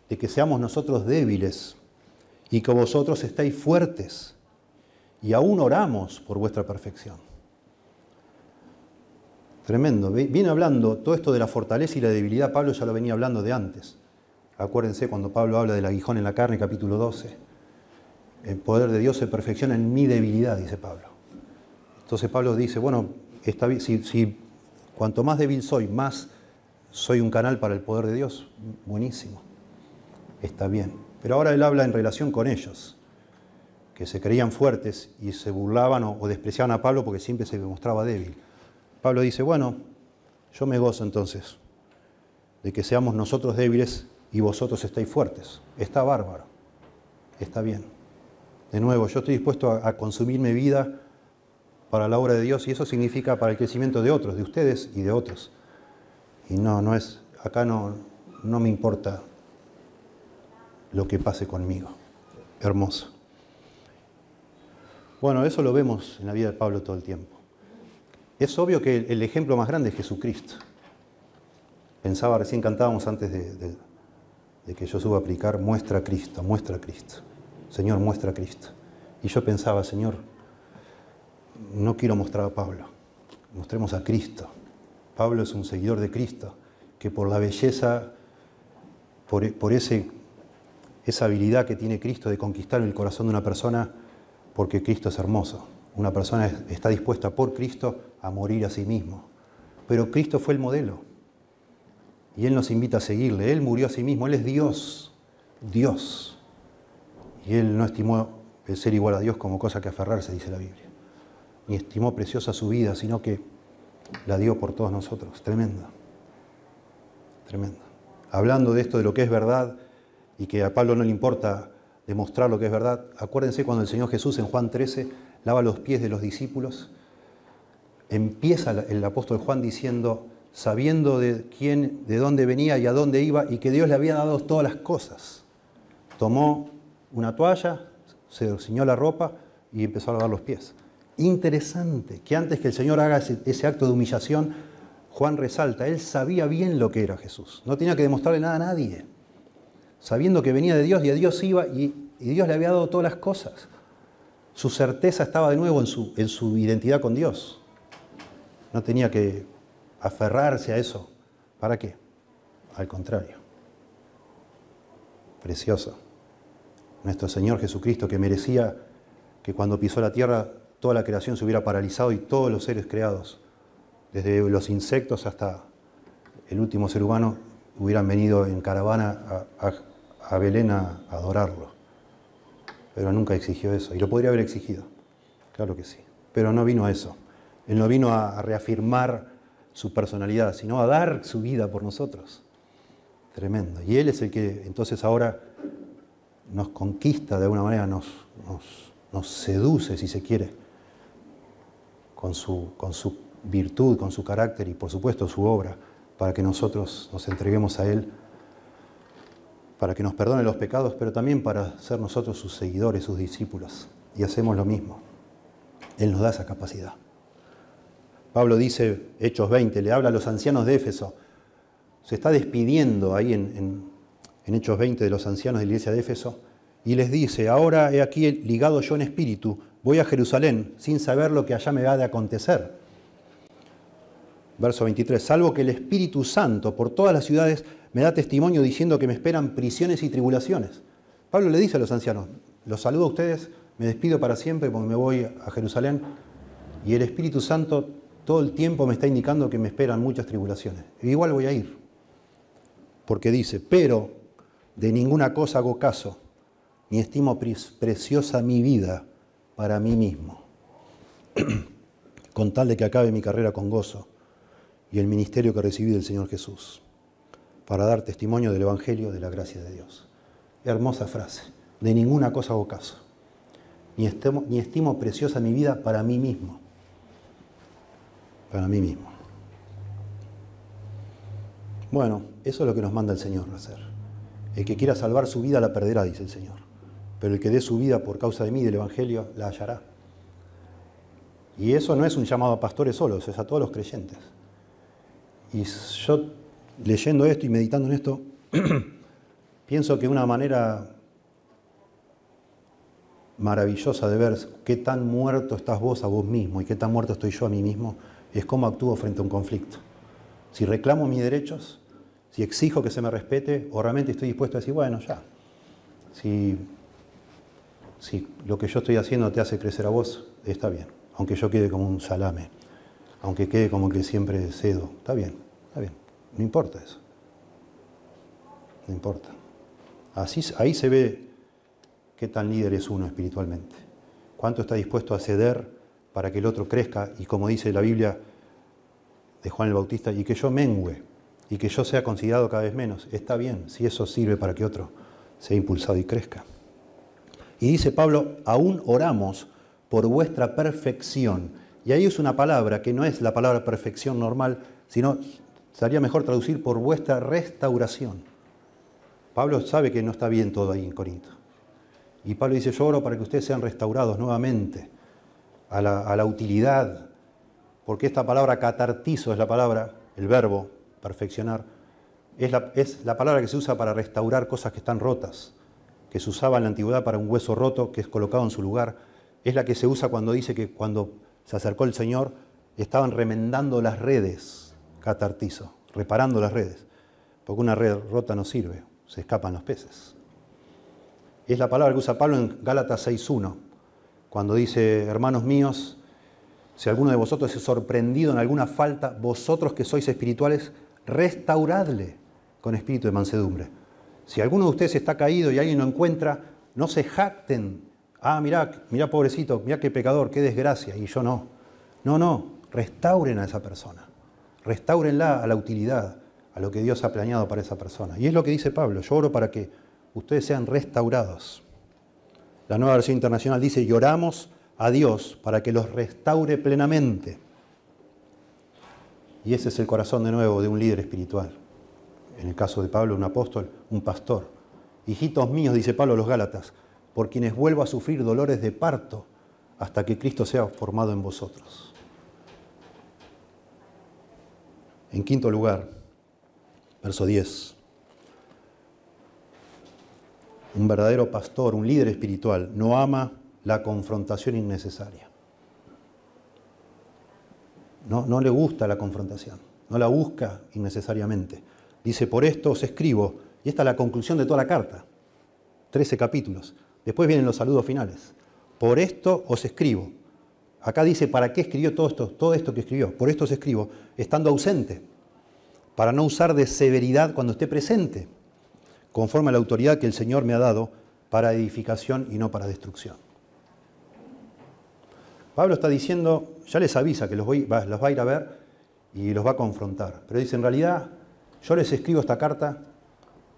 de que seamos nosotros débiles y que vosotros estáis fuertes y aún oramos por vuestra perfección. Tremendo. Viene hablando todo esto de la fortaleza y la debilidad, Pablo ya lo venía hablando de antes. Acuérdense cuando Pablo habla del aguijón en la carne, capítulo 12. El poder de Dios se perfecciona en mi debilidad, dice Pablo. Entonces Pablo dice, bueno, si, si cuanto más débil soy, más soy un canal para el poder de Dios, buenísimo. Está bien. Pero ahora él habla en relación con ellos, que se creían fuertes y se burlaban o, despreciaban a Pablo porque siempre se demostraba débil. Pablo dice, bueno, yo me gozo entonces de que seamos nosotros débiles y vosotros estáis fuertes. Está bárbaro, está bien. De nuevo, yo estoy dispuesto a, consumir mi vida para la obra de Dios y eso significa para el crecimiento de otros, de ustedes y de otros. Y no, no es, acá no, no me importa lo que pase conmigo. Hermoso. Bueno, eso lo vemos en la vida de Pablo todo el tiempo. Es obvio que el ejemplo más grande es Jesucristo. Pensaba, recién cantábamos antes de, que yo suba a aplicar, muestra a Cristo, muestra a Cristo. Señor, muestra a Cristo. Y yo pensaba, Señor, no quiero mostrar a Pablo, mostremos a Cristo. Pablo es un seguidor de Cristo, que por la belleza, por, por ese esa habilidad que tiene Cristo de conquistar el corazón de una persona porque Cristo es hermoso. Una persona está dispuesta por Cristo a morir a sí mismo. Pero Cristo fue el modelo. Y Él nos invita a seguirle. Él murió a sí mismo. Él es Dios. Dios. Y Él no estimó el ser igual a Dios como cosa que aferrarse, dice la Biblia. Ni estimó preciosa su vida, sino que la dio por todos nosotros. Tremenda. Tremenda. Hablando de esto, de lo que es verdad, y que a Pablo no le importa demostrar lo que es verdad. Acuérdense cuando el Señor Jesús en Juan 13 lava los pies de los discípulos. Empieza el apóstol Juan diciendo, sabiendo de quién, de dónde venía y a dónde iba y que Dios le había dado todas las cosas. Tomó una toalla, se ciñó la ropa y empezó a lavar los pies. Interesante que antes que el Señor haga ese, acto de humillación, Juan resalta, él sabía bien lo que era Jesús. No tenía que demostrarle nada a nadie sabiendo que venía de Dios y a Dios iba y, Dios le había dado todas las cosas. Su certeza estaba de nuevo en su, en su identidad con Dios. No tenía que aferrarse a eso. ¿Para qué? Al contrario. Precioso. Nuestro Señor Jesucristo que merecía que cuando pisó la tierra toda la creación se hubiera paralizado y todos los seres creados, desde los insectos hasta el último ser humano, hubieran venido en caravana a, a Belén a adorarlo. Pero nunca exigió eso. Y lo podría haber exigido. Claro que sí. Pero no vino a eso. Él no vino a reafirmar su personalidad, sino a dar su vida por nosotros. Tremendo. Y Él es el que entonces ahora nos conquista de alguna manera, nos, seduce, si se quiere, con su, virtud, con su carácter y por supuesto su obra, para que nosotros nos entreguemos a Él para que nos perdone los pecados, pero también para ser nosotros sus seguidores, sus discípulos. Y hacemos lo mismo. Él nos da esa capacidad. Pablo dice, Hechos 20, le habla a los ancianos de Éfeso. Se está despidiendo ahí en, Hechos 20 de los ancianos de la iglesia de Éfeso y les dice, ahora he aquí ligado yo en espíritu, voy a Jerusalén sin saber lo que allá me va de acontecer. Verso 23, salvo que el Espíritu Santo por todas las ciudades me da testimonio diciendo que me esperan prisiones y tribulaciones. Pablo le dice a los ancianos, los saludo a ustedes, me despido para siempre porque me voy a Jerusalén y el Espíritu Santo todo el tiempo me está indicando que me esperan muchas tribulaciones. igual voy a ir, porque dice, pero de ninguna cosa hago caso, ni estimo preciosa mi vida para mí mismo, con tal de que acabe mi carrera con gozo y el ministerio que recibí del Señor Jesús, para dar testimonio del Evangelio de la gracia de Dios. Hermosa frase. De ninguna cosa hago caso. Ni estimo, ni estimo preciosa mi vida para mí mismo. Para mí mismo. Bueno, eso es lo que nos manda el Señor hacer. El que quiera salvar su vida la perderá, dice el Señor. Pero el que dé su vida por causa de mí, del Evangelio, la hallará. Y eso no es un llamado a pastores solos, es a todos los creyentes. Y yo, leyendo esto y meditando en esto, pienso que una manera maravillosa de ver qué tan muerto estás vos a vos mismo y qué tan muerto estoy yo a mí mismo es cómo actúo frente a un conflicto. Si reclamo mis derechos, si exijo que se me respete o realmente estoy dispuesto a decir, bueno, ya, si, si lo que yo estoy haciendo te hace crecer a vos, está bien, aunque yo quede como un salame, aunque quede como que siempre cedo, está bien, está bien, no importa eso, no importa. Así, ahí se ve qué tan líder es uno espiritualmente, cuánto está dispuesto a ceder para que el otro crezca y como dice la Biblia de Juan el Bautista, y que yo mengüe y que yo sea considerado cada vez menos. Está bien, si eso sirve para que otro sea impulsado y crezca. Y dice Pablo, aún oramos por vuestra perfección. Y ahí es una palabra que no es la palabra perfección normal, sino sería mejor traducir por vuestra restauración. Pablo sabe que no está bien todo ahí en Corinto. Y Pablo dice, yo oro para que ustedes sean restaurados nuevamente a la, a la utilidad, porque esta palabra catartizo es la palabra, el verbo perfeccionar, es la, palabra que se usa para restaurar cosas que están rotas, que se usaba en la antigüedad para un hueso roto que es colocado en su lugar. Es la que se usa cuando dice que cuando se acercó el Señor estaban remendando las redes, catartizo, reparando las redes, porque una red rota no sirve, se escapan los peces. Es la palabra que usa Pablo en Gálatas 6.1, cuando dice, hermanos míos, si alguno de vosotros es sorprendido en alguna falta, vosotros que sois espirituales, restauradle con espíritu de mansedumbre. Si alguno de ustedes está caído y alguien lo encuentra, no se jacten. Ah, mirá, mirá pobrecito, mirá qué pecador, qué desgracia, y yo no. No, no, restauren a esa persona. Restáurenla a la utilidad, a lo que Dios ha planeado para esa persona. Y es lo que dice Pablo, yo oro para que ustedes sean restaurados. La nueva versión internacional dice, lloramos a Dios para que los restaure plenamente. Y ese es el corazón de nuevo de un líder espiritual. En el caso de Pablo, un apóstol, un pastor. Hijitos míos, dice Pablo a los Gálatas, por quienes vuelvo a sufrir dolores de parto hasta que Cristo sea formado en vosotros. En quinto lugar, verso 10. Un verdadero pastor, un líder espiritual, no ama la confrontación innecesaria. No, le gusta la confrontación, no la busca innecesariamente. Dice, por esto os escribo, y esta es la conclusión de toda la carta, 13 capítulos. Después vienen los saludos finales. Por esto os escribo. Acá dice, ¿para qué escribió todo esto? Todo esto que escribió. Por esto os escribo, estando ausente, para no usar de severidad cuando esté presente, conforme a la autoridad que el Señor me ha dado para edificación y no para destrucción. Pablo está diciendo, ya les avisa que los, los va a ir a ver y los va a confrontar. Pero dice, en realidad, yo les escribo esta carta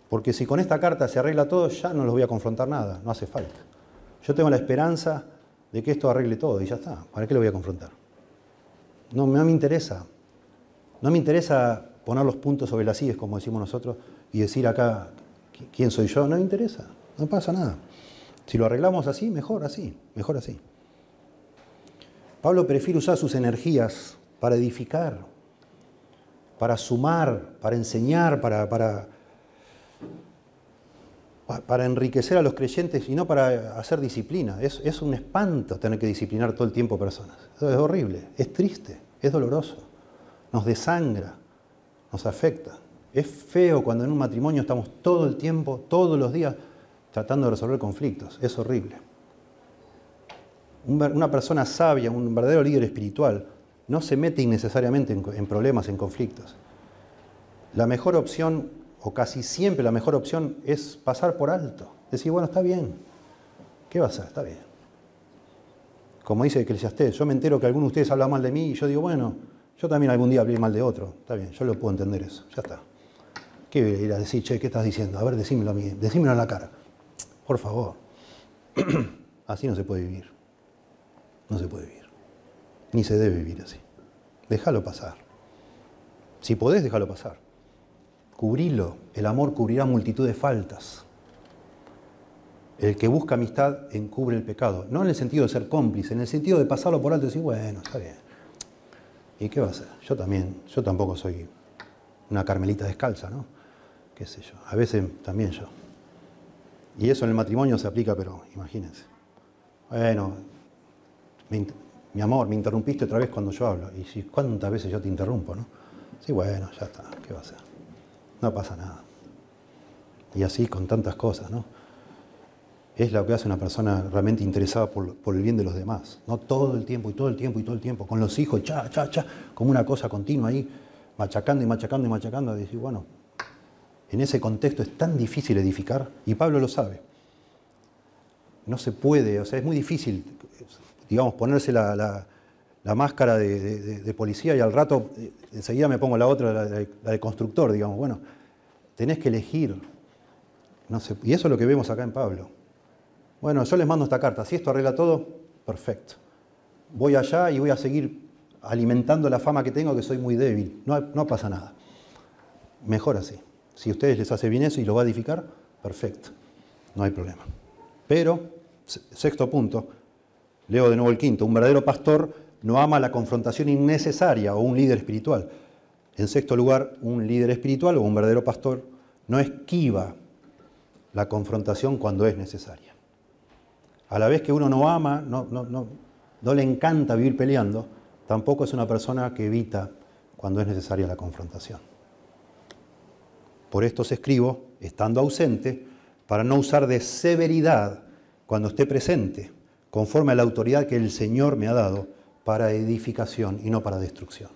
porque si con esta carta se arregla todo, ya no los voy a confrontar nada, no hace falta. Yo tengo la esperanza de que esto arregle todo y ya está. ¿Para qué lo voy a confrontar? No, no me interesa. No me interesa poner los puntos sobre las sillas, como decimos nosotros, y decir acá quién soy yo. No me interesa. No pasa nada. Si lo arreglamos así, mejor así, mejor así. Pablo prefiere usar sus energías para edificar, para sumar, para enseñar, para, para, enriquecer a los creyentes y no para hacer disciplina. Es, un espanto tener que disciplinar todo el tiempo personas. Es horrible, es triste, es doloroso, nos desangra, nos afecta. Es feo cuando en un matrimonio estamos todo el tiempo, todos los días, tratando de resolver conflictos. Es horrible una persona sabia, un verdadero líder espiritual, no se mete innecesariamente en, problemas, en conflictos. La mejor opción, o casi siempre la mejor opción, es pasar por alto. Decir, bueno, está bien. ¿Qué va a hacer? Está bien. Como dice Eclesiastés, yo me entero que alguno de ustedes habla mal de mí y yo digo, bueno, Yo también algún día hablé mal de otro, está bien, yo lo puedo entender eso, ya está. ¿Qué ir a decir, che, qué estás diciendo? A ver, decímelo a mí, decímelo en la cara. Por favor. Así no se puede vivir. No se puede vivir. Ni se debe vivir así. Déjalo pasar. Si podés, déjalo pasar. Cubrilo. El amor cubrirá multitud de faltas. El que busca amistad encubre el pecado. No en el sentido de ser cómplice, en el sentido de pasarlo por alto y decir, bueno, está bien. ¿Y qué va a hacer? Yo también, yo tampoco soy una carmelita descalza, ¿no? Qué sé yo. A veces también yo. Y eso en el matrimonio se aplica, pero imagínense. Bueno, mi amor, me interrumpiste otra vez cuando yo hablo. Y si, ¿cuántas veces yo te interrumpo, no? Sí, bueno, ya está, ¿qué va a ser? No pasa nada. Y así con tantas cosas, ¿no? Es lo que hace una persona realmente interesada por, el bien de los demás. No todo el tiempo y todo el tiempo y todo el tiempo. Con los hijos, cha, cha, cha, como una cosa continua ahí, machacando y machacando y machacando. Y decir, bueno, en ese contexto es tan difícil edificar, y Pablo lo sabe. No se puede, o sea, es muy difícil, digamos, ponerse la, máscara de, policía y al rato eh, enseguida me pongo la otra, la, de constructor, digamos. Bueno, tenés que elegir. No sé, y eso es lo que vemos acá en Pablo. Bueno, yo les mando esta carta. Si esto arregla todo, perfecto. Voy allá y voy a seguir alimentando la fama que tengo, que soy muy débil. No, no pasa nada. Mejor así. Si a ustedes les hace bien eso y lo va a edificar, perfecto, no hay problema. Pero, sexto punto, leo de nuevo el quinto, un verdadero pastor no ama la confrontación innecesaria o un líder espiritual. En sexto lugar, un líder espiritual o un verdadero pastor no esquiva la confrontación cuando es necesaria. A la vez que uno no ama, no, le encanta vivir peleando, tampoco es una persona que evita cuando es necesaria la confrontación. Por esto os escribo, estando ausente, para no usar de severidad cuando esté presente, conforme a la autoridad que el Señor me ha dado para edificación y no para destrucción.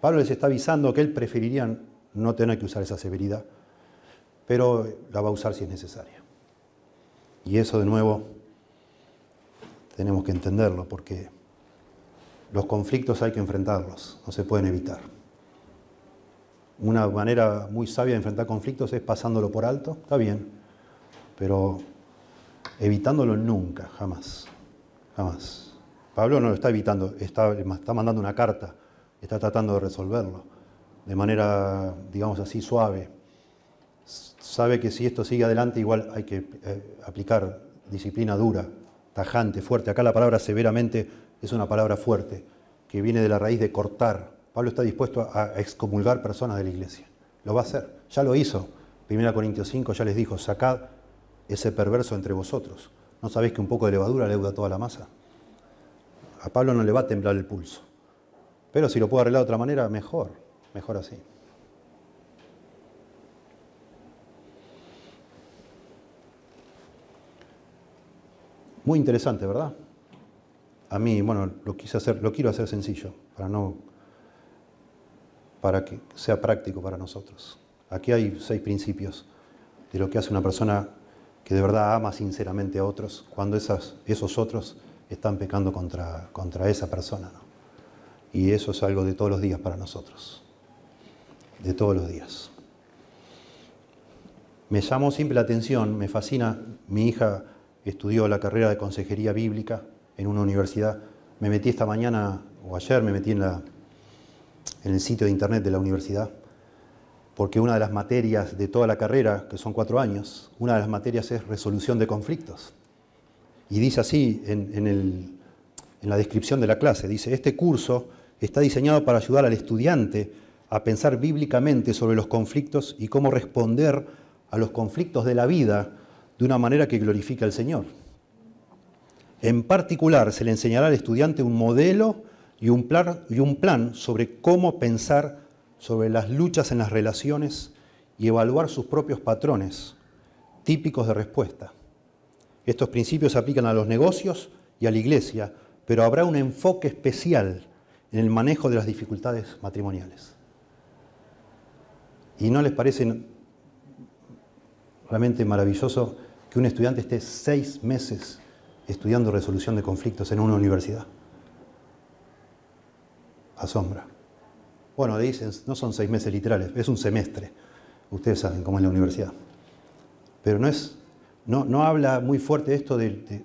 Pablo les está avisando que él preferiría no tener que usar esa severidad, pero la va a usar si es necesaria. Y eso de nuevo tenemos que entenderlo porque los conflictos hay que enfrentarlos, no se pueden evitar. Una manera muy sabia de enfrentar conflictos es pasándolo por alto, está bien, pero evitándolo nunca, jamás, Pablo no lo está evitando, está, mandando una carta, está tratando de resolverlo de manera, digamos así, suave. Sabe que si esto sigue adelante igual hay que eh, aplicar disciplina dura, tajante, fuerte. Acá la palabra severamente es una palabra fuerte, que viene de la raíz de cortar, Pablo está dispuesto a excomulgar personas de la iglesia. Lo va a hacer. Ya lo hizo. 1 Corintios 5 ya les dijo, sacad ese perverso entre vosotros. ¿No sabéis que un poco de levadura leuda toda la masa? A Pablo no le va a temblar el pulso. Pero si lo puedo arreglar de otra manera, mejor. Mejor así. Muy interesante, ¿verdad? A mí, bueno, lo quise hacer, lo quiero hacer sencillo, para no para que sea práctico para nosotros. Aquí hay seis principios de lo que hace una persona que de verdad ama sinceramente a otros cuando esos otros están pecando contra, contra esa persona. Y eso es algo de todos los días para nosotros, de todos los días. Me llamó siempre la atención, me fascina, mi hija estudió la carrera de consejería bíblica en una universidad, me metí esta mañana o ayer me metí en la, en el sitio de internet de la universidad, porque una de las materias de toda la carrera, que son cuatro años, una de las materias es resolución de conflictos. Y dice así en, la descripción de la clase, dice, este curso está diseñado para ayudar al estudiante a pensar bíblicamente sobre los conflictos y cómo responder a los conflictos de la vida de una manera que glorifique al Señor. En particular, se le enseñará al estudiante un modelo y un, plan, y un plan sobre cómo pensar sobre las luchas en las relaciones y evaluar sus propios patrones típicos de respuesta. Estos principios se aplican a los negocios y a la iglesia, pero habrá un enfoque especial en el manejo de las dificultades matrimoniales. ¿Y no les parece realmente maravilloso que un estudiante esté seis meses estudiando resolución de conflictos en una universidad? asombra. Bueno, dicen, no son seis meses literales, es un semestre. Ustedes saben cómo es la universidad. Pero no, es, no, no habla muy fuerte esto de,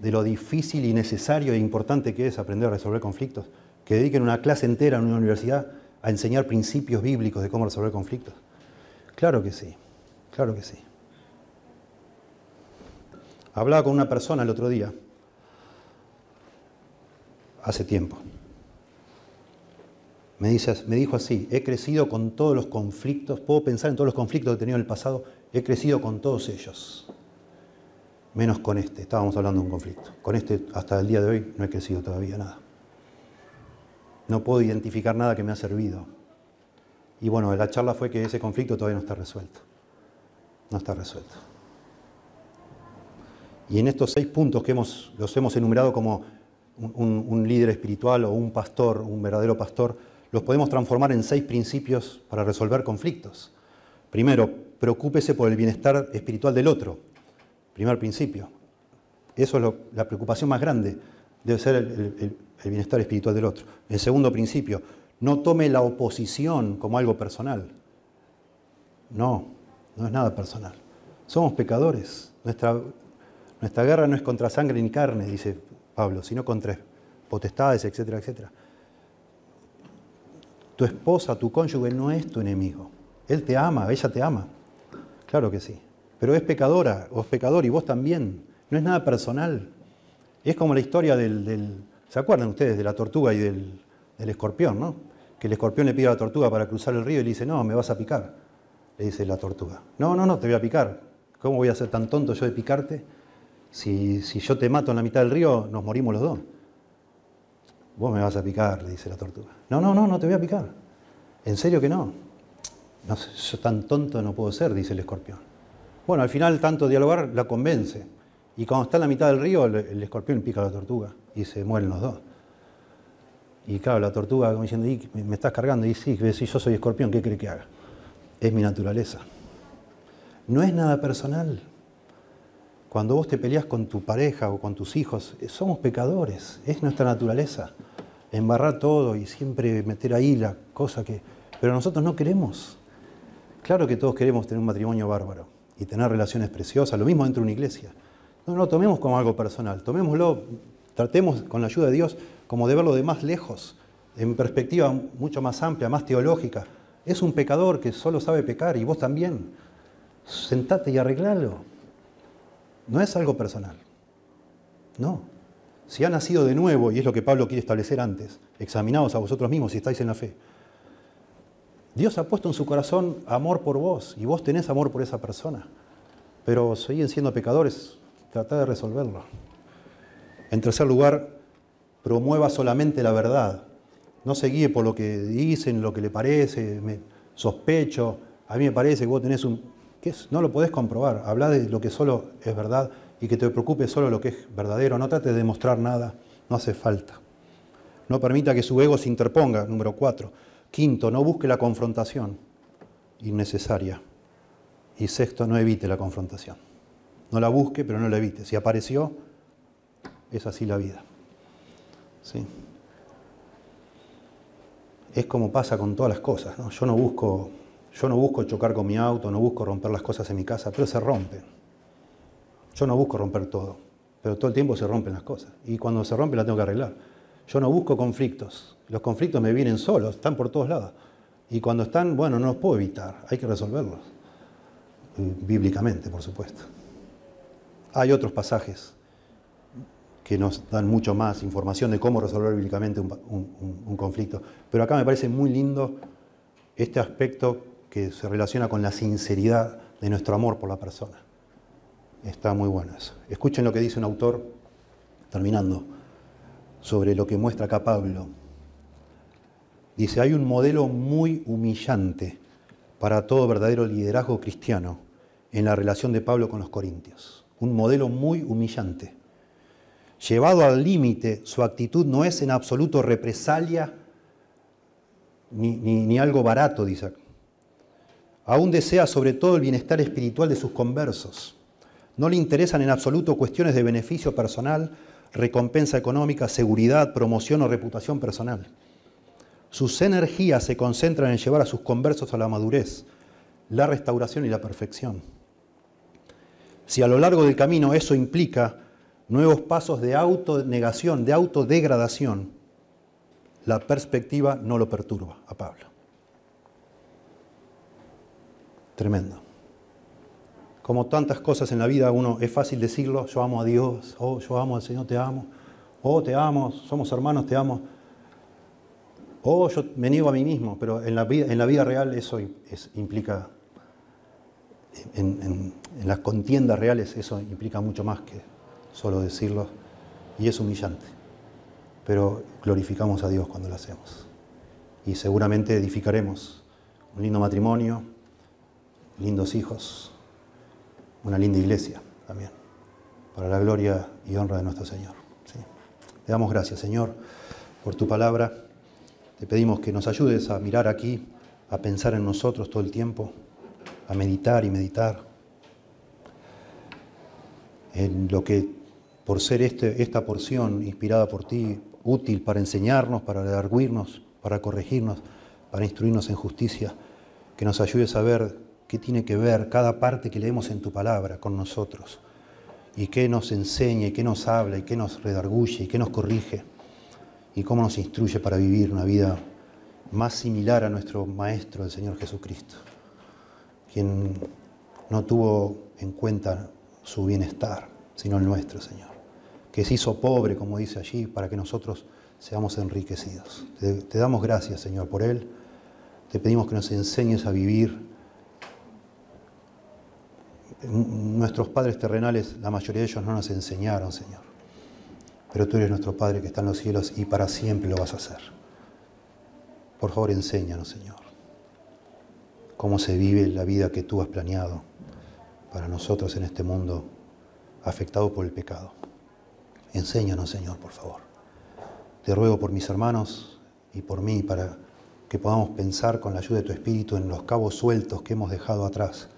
de, lo difícil y necesario e importante que es aprender a resolver conflictos. Que dediquen una clase entera en una universidad a enseñar principios bíblicos de cómo resolver conflictos. Claro que sí, claro que sí. Hablaba con una persona el otro día, hace tiempo. Me, dice, me dijo así, he crecido con todos los conflictos, puedo pensar en todos los conflictos que he tenido en el pasado, he crecido con todos ellos, menos con este, estábamos hablando de un conflicto. Con este hasta el día de hoy no he crecido todavía nada. No puedo identificar nada que me ha servido. Y bueno, la charla fue que ese conflicto todavía no está resuelto. No está resuelto. Y en estos seis puntos que hemos, los hemos enumerado como un, líder espiritual o un pastor, un verdadero pastor, los podemos transformar en seis principios para resolver conflictos. Primero, preocúpese por el bienestar espiritual del otro. Primer principio. Eso es la preocupación más grande, debe ser el, el bienestar espiritual del otro. El segundo principio, no tome la oposición como algo personal. No, no es nada personal. Somos pecadores. Nuestra, nuestra guerra no es contra sangre ni carne, dice Pablo, sino contra potestades, etcétera, etcétera. Tu esposa, tu cónyuge no es tu enemigo. Él te ama, ella te ama. Claro que sí. Pero es pecadora o es pecador y vos también. No es nada personal. Es como la historia del, ¿se acuerdan ustedes de la tortuga y del, del escorpión, no? que el escorpión le pide a la tortuga para cruzar el río y le dice, no, me vas a picar, le dice la tortuga. No, no, no, te voy a picar. ¿Cómo voy a ser tan tonto yo de picarte? Si, si yo te mato en la mitad del río, nos morimos los dos. Vos me vas a picar, le dice la tortuga. No, no, no, no te voy a picar. ¿En serio que no? No yo tan tonto no puedo ser, dice el escorpión. Bueno, al final tanto dialogar la convence. Y cuando está en la mitad del río, el, escorpión pica a la tortuga y se mueren los dos. Y claro, la tortuga como diciendo, me estás cargando. Y sí, si yo soy escorpión, ¿qué cree que haga? Es mi naturaleza. No es nada personal. Cuando vos te peleas con tu pareja o con tus hijos, eh, somos pecadores, es nuestra naturaleza. Embarrar todo y siempre meter ahí la cosa que... Pero nosotros no queremos. Claro que todos queremos tener un matrimonio bárbaro y tener relaciones preciosas, lo mismo dentro de una iglesia. No lo tomemos como algo personal, tomémoslo, tratemos con la ayuda de Dios como de verlo de más lejos, en perspectiva mucho más amplia, más teológica. Es un pecador que solo sabe pecar y vos también. Sentate y arreglalo. No es algo personal. No. Si ha nacido de nuevo, y es lo que Pablo quiere establecer antes, examinaos a vosotros mismos si estáis en la fe. Dios ha puesto en su corazón amor por vos y vos tenés amor por esa persona. Pero siguen siendo pecadores, tratá de resolverlo. En tercer lugar, promueva solamente la verdad. No se guíe por lo que dicen, lo que le parece, me sospecho. A mí me parece que vos tenés un... ¿Qué es? No lo podés comprobar. Habla de lo que solo es verdad y que te preocupe solo lo que es verdadero. No trate de demostrar nada. No hace falta. No permita que su ego se interponga. Número cuatro. Quinto, no busque la confrontación innecesaria. Y sexto, no evite la confrontación. No la busque, pero no la evite. Si apareció, es así la vida. ¿sí? Es como pasa con todas las cosas. Yo, no busco, yo no busco chocar con mi auto, no busco romper las cosas en mi casa, pero se rompen. Yo no busco romper todo, pero todo el tiempo se rompen las cosas. Y cuando se rompen las tengo que arreglar. Yo no busco conflictos. Los conflictos me vienen solos, están por todos lados. Y cuando están, bueno, no los puedo evitar, hay que resolverlos. Bíblicamente, por supuesto. Hay otros pasajes que nos dan mucho más información de cómo resolver bíblicamente un, conflicto. Pero acá me parece muy lindo este aspecto se relaciona con la sinceridad de nuestro amor por la persona. Está muy bueno eso. Escuchen lo que dice un autor, terminando, sobre lo que muestra acá Pablo. Dice, hay un modelo muy humillante para todo verdadero liderazgo cristiano en la relación de Pablo con los corintios. Un modelo muy humillante. Llevado al límite, su actitud no es en absoluto represalia ni, algo barato, dice. Aún desea sobre todo el bienestar espiritual de sus conversos. No le interesan en absoluto cuestiones de beneficio personal, recompensa económica, seguridad, promoción o reputación personal. Sus energías se concentran en llevar a sus conversos a la madurez, la restauración y la perfección. Si a lo largo del camino eso implica nuevos pasos de autonegación, de autodegradación, la perspectiva no lo perturba a Pablo. Tremendo. Como tantas cosas en la vida, uno es fácil decirlo, yo amo a Dios, oh, yo amo al Señor, te amo, oh, te amo, somos hermanos, te amo. Oh, yo me niego a mí mismo, pero en la vida, en la vida real eso implica, en, en las contiendas reales eso implica mucho más que solo decirlo, y es humillante. Pero glorificamos a Dios cuando lo hacemos. Y seguramente edificaremos un lindo matrimonio, lindos hijos, una linda iglesia también, para la gloria y honra de nuestro Señor. Le damos gracias, Señor, por tu palabra. Te pedimos que nos ayudes a mirar aquí, a pensar en nosotros todo el tiempo, a meditar y meditar en lo que por ser este, esta porción inspirada por ti, útil para enseñarnos, para redarguirnos, para corregirnos, para instruirnos en justicia, que nos ayudes a ver qué tiene que ver cada parte que leemos en tu palabra con nosotros, y qué nos enseña, y qué nos habla, y qué nos redarguye, y qué nos corrige, y cómo nos instruye para vivir una vida más similar a nuestro Maestro, el Señor Jesucristo, quien no tuvo en cuenta su bienestar, sino el nuestro, Señor que se hizo pobre, como dice allí, para que nosotros seamos enriquecidos. Te, damos gracias, Señor, por Él. Te pedimos que nos enseñes a vivir. Nuestros padres terrenales, la mayoría de ellos no nos enseñaron, Señor. Pero tú eres nuestro Padre que está en los cielos y para siempre lo vas a hacer. Por favor, enséñanos, Señor, cómo se vive la vida que tú has planeado para nosotros en este mundo afectado por el pecado. Enséñanos, Señor, por favor. Te ruego por mis hermanos y por mí para que podamos pensar con la ayuda de tu Espíritu en los cabos sueltos que hemos dejado atrás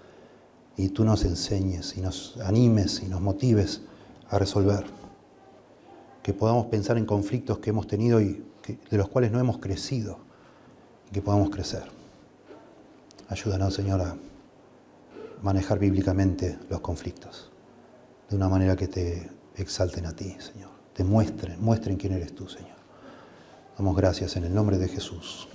y tú nos enseñes y nos animes y nos motives a resolver. Que podamos pensar en conflictos que hemos tenido y de los cuales no hemos crecido y que podamos crecer. Ayúdanos, Señor, a manejar bíblicamente los conflictos de una manera que te exalten a ti, Señor. Te muestren, muestren quién eres tú, Señor. Damos gracias en el nombre de Jesús.